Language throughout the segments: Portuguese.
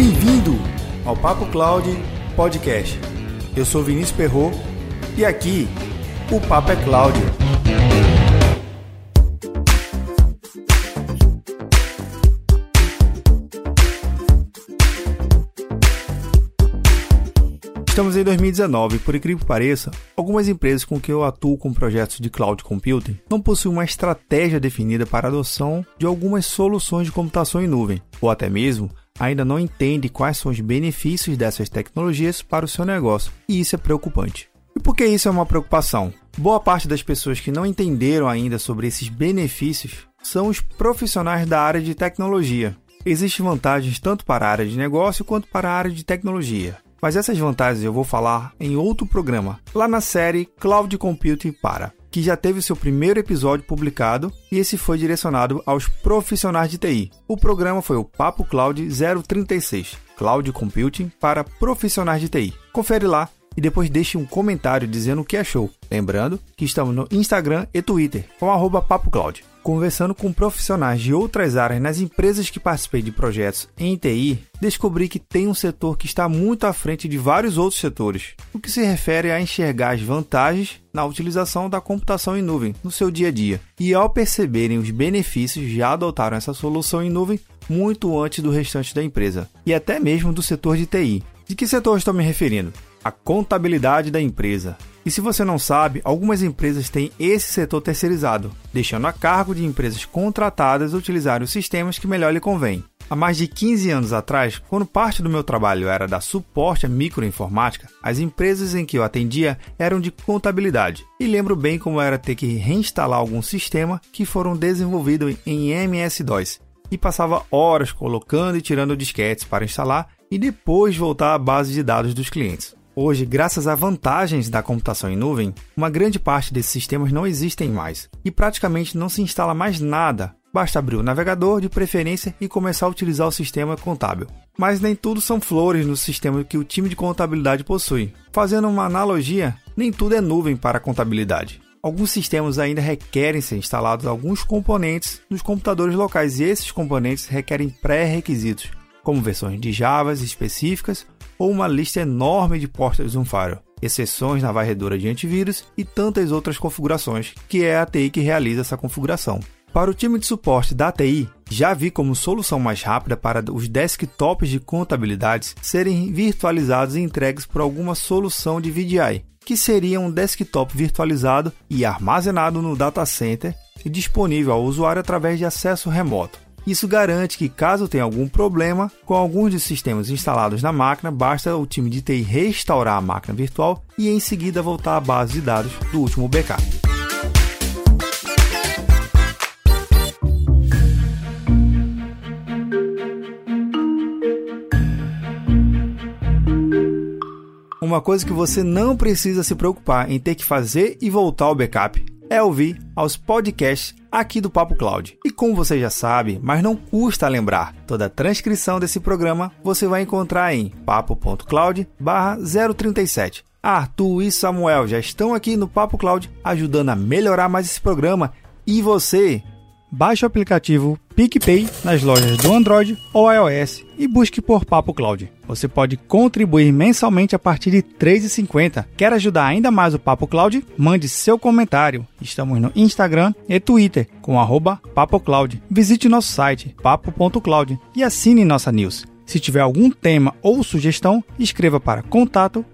Bem-vindo ao Papo Cloud Podcast. Eu sou Vinícius Perro e aqui o Papo é Cloud. Estamos em 2019 e, por incrível que pareça, algumas empresas com que eu atuo com projetos de cloud computing não possuem uma estratégia definida para a adoção de algumas soluções de computação em nuvem, ou até mesmo ainda não entende quais são os benefícios dessas tecnologias para o seu negócio, e isso é preocupante. E por que isso é uma preocupação? Boa parte das pessoas que não entenderam ainda sobre esses benefícios são os profissionais da área de tecnologia. Existem vantagens tanto para a área de negócio quanto para a área de tecnologia. Mas essas vantagens eu vou falar em outro programa, lá na série Cloud Computing para, que já teve seu primeiro episódio publicado e esse foi direcionado aos profissionais de TI. O programa foi o Papo Cloud 036, Cloud Computing para profissionais de TI. Confere lá e depois deixe um comentário dizendo o que achou. Lembrando que estamos no Instagram e Twitter com PapoCloud. Conversando com profissionais de outras áreas nas empresas que participei de projetos em TI, descobri que tem um setor que está muito à frente de vários outros setores, o que se refere a enxergar as vantagens na utilização da computação em nuvem no seu dia a dia. E ao perceberem os benefícios, já adotaram essa solução em nuvem muito antes do restante da empresa, e até mesmo do setor de TI. De que setor estou me referindo? A contabilidade da empresa. E se você não sabe, algumas empresas têm esse setor terceirizado, deixando a cargo de empresas contratadas utilizarem os sistemas que melhor lhe convém. Há mais de 15 anos atrás, quando parte do meu trabalho era da suporte à microinformática, as empresas em que eu atendia eram de contabilidade. E lembro bem como era ter que reinstalar algum sistema que foram desenvolvidos em MS-DOS. E passava horas colocando e tirando disquetes para instalar e depois voltar à base de dados dos clientes. Hoje, graças a vantagens da computação em nuvem, uma grande parte desses sistemas não existem mais e praticamente não se instala mais nada. Basta abrir o navegador de preferência e começar a utilizar o sistema contábil. Mas nem tudo são flores no sistema que o time de contabilidade possui. Fazendo uma analogia, nem tudo é nuvem para contabilidade. Alguns sistemas ainda requerem ser instalados alguns componentes nos computadores locais e esses componentes requerem pré-requisitos, como versões de Java específicas ou uma lista enorme de portas um Firewall, exceções na varredura de antivírus e tantas outras configurações, que é a TI que realiza essa configuração. Para o time de suporte da TI, já vi como solução mais rápida para os desktops de contabilidade serem virtualizados e entregues por alguma solução de VDI, que seria um desktop virtualizado e armazenado no data center e disponível ao usuário através de acesso remoto. Isso garante que, caso tenha algum problema com alguns dos sistemas instalados na máquina, basta o time de TI restaurar a máquina virtual e em seguida voltar à base de dados do último backup. Uma coisa que você não precisa se preocupar em ter que fazer e voltar ao backup é ouvir aos podcasts aqui do Papo Cloud. E como você já sabe, mas não custa lembrar, toda a transcrição desse programa você vai encontrar em papo.cloud/037. Arthur e Samuel já estão aqui no Papo Cloud ajudando a melhorar mais esse programa. E você Baixe o aplicativo PicPay nas lojas do Android ou iOS e busque por Papo Cloud. Você pode contribuir mensalmente a partir de R$ 3,50. Quer ajudar ainda mais o Papo Cloud? Mande seu comentário. Estamos no Instagram e Twitter com PapoCloud. Visite nosso site papo.cloud e assine nossa news. Se tiver algum tema ou sugestão, escreva para contato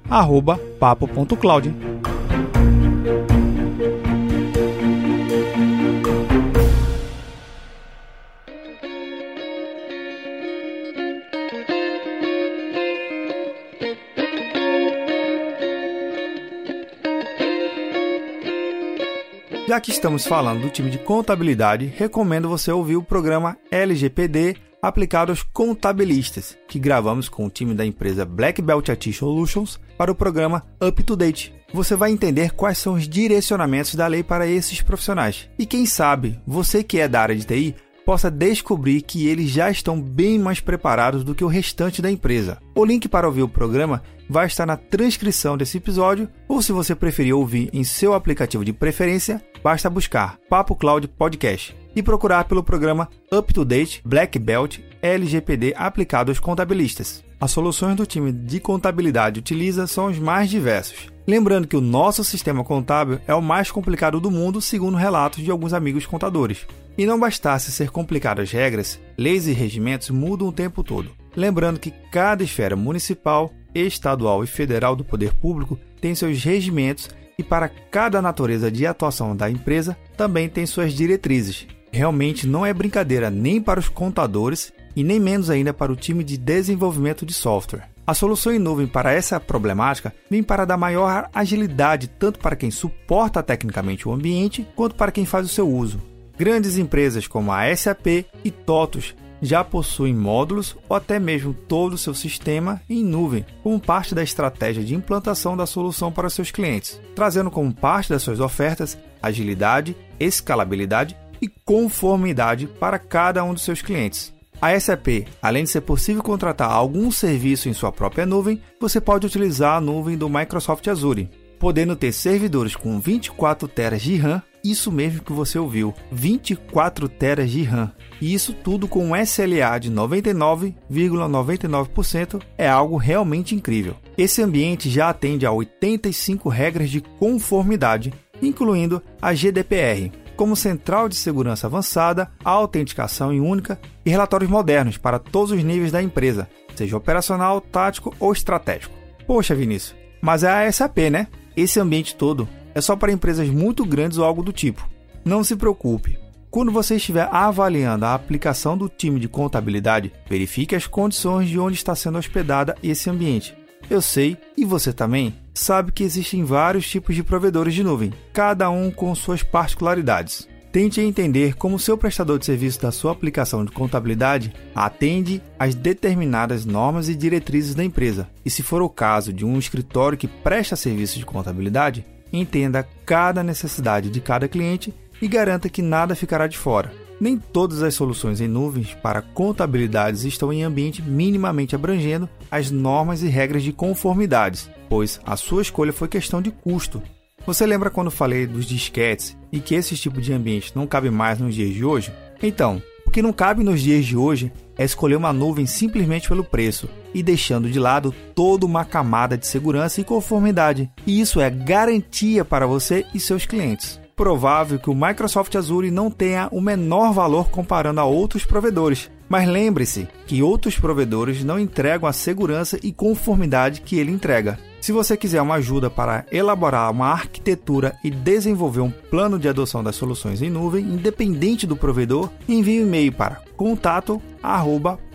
Já que estamos falando do time de contabilidade, recomendo você ouvir o programa LGPD aplicado aos contabilistas, que gravamos com o time da empresa Black Belt IT Solutions para o programa Up to Date. Você vai entender quais são os direcionamentos da lei para esses profissionais. E quem sabe, você que é da área de TI, possa descobrir que eles já estão bem mais preparados do que o restante da empresa. O link para ouvir o programa vai estar na transcrição desse episódio, ou se você preferir ouvir em seu aplicativo de preferência, basta buscar Papo Cloud Podcast e procurar pelo programa Up to Date Black Belt LGPD aplicado aos contabilistas. As soluções do time de contabilidade utiliza são os mais diversos. Lembrando que o nosso sistema contábil é o mais complicado do mundo, segundo relatos de alguns amigos contadores. E não bastasse ser complicado as regras, leis e regimentos mudam o tempo todo. Lembrando que cada esfera municipal, estadual e federal do poder público tem seus regimentos e para cada natureza de atuação da empresa também tem suas diretrizes. Realmente não é brincadeira nem para os contadores e nem menos ainda para o time de desenvolvimento de software. A solução em nuvem para essa problemática vem para dar maior agilidade tanto para quem suporta tecnicamente o ambiente quanto para quem faz o seu uso. Grandes empresas como a SAP e TOTUS já possuem módulos ou até mesmo todo o seu sistema em nuvem, como parte da estratégia de implantação da solução para seus clientes, trazendo como parte das suas ofertas agilidade, escalabilidade e conformidade para cada um dos seus clientes. A SAP, além de ser possível contratar algum serviço em sua própria nuvem, você pode utilizar a nuvem do Microsoft Azure, podendo ter servidores com 24 teras de RAM, isso mesmo que você ouviu, 24 teras de RAM. E isso tudo com um SLA de 99,99% ,99 é algo realmente incrível. Esse ambiente já atende a 85 regras de conformidade, incluindo a GDPR, como central de segurança avançada, autenticação em única e relatórios modernos para todos os níveis da empresa, seja operacional, tático ou estratégico. Poxa, Vinícius, mas é a SAP, né? Esse ambiente todo é só para empresas muito grandes ou algo do tipo. Não se preocupe. Quando você estiver avaliando a aplicação do time de contabilidade, verifique as condições de onde está sendo hospedada esse ambiente. Eu sei, e você também, sabe que existem vários tipos de provedores de nuvem, cada um com suas particularidades. Tente entender como seu prestador de serviço da sua aplicação de contabilidade atende às determinadas normas e diretrizes da empresa. E se for o caso de um escritório que presta serviços de contabilidade, entenda cada necessidade de cada cliente e garanta que nada ficará de fora. Nem todas as soluções em nuvens para contabilidades estão em ambiente minimamente abrangendo as normas e regras de conformidades, pois a sua escolha foi questão de custo. Você lembra quando falei dos disquetes e que esse tipo de ambiente não cabe mais nos dias de hoje? Então, o que não cabe nos dias de hoje é escolher uma nuvem simplesmente pelo preço e deixando de lado toda uma camada de segurança e conformidade. E isso é garantia para você e seus clientes provável que o Microsoft Azure não tenha o menor valor comparando a outros provedores. Mas lembre-se que outros provedores não entregam a segurança e conformidade que ele entrega. Se você quiser uma ajuda para elaborar uma arquitetura e desenvolver um plano de adoção das soluções em nuvem, independente do provedor, envie um e-mail para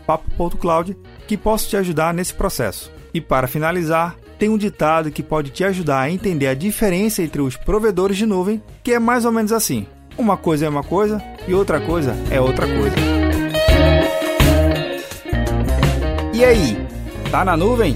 contato@papo.cloud que posso te ajudar nesse processo. E para finalizar, tem um ditado que pode te ajudar a entender a diferença entre os provedores de nuvem, que é mais ou menos assim: uma coisa é uma coisa e outra coisa é outra coisa. E aí, tá na nuvem?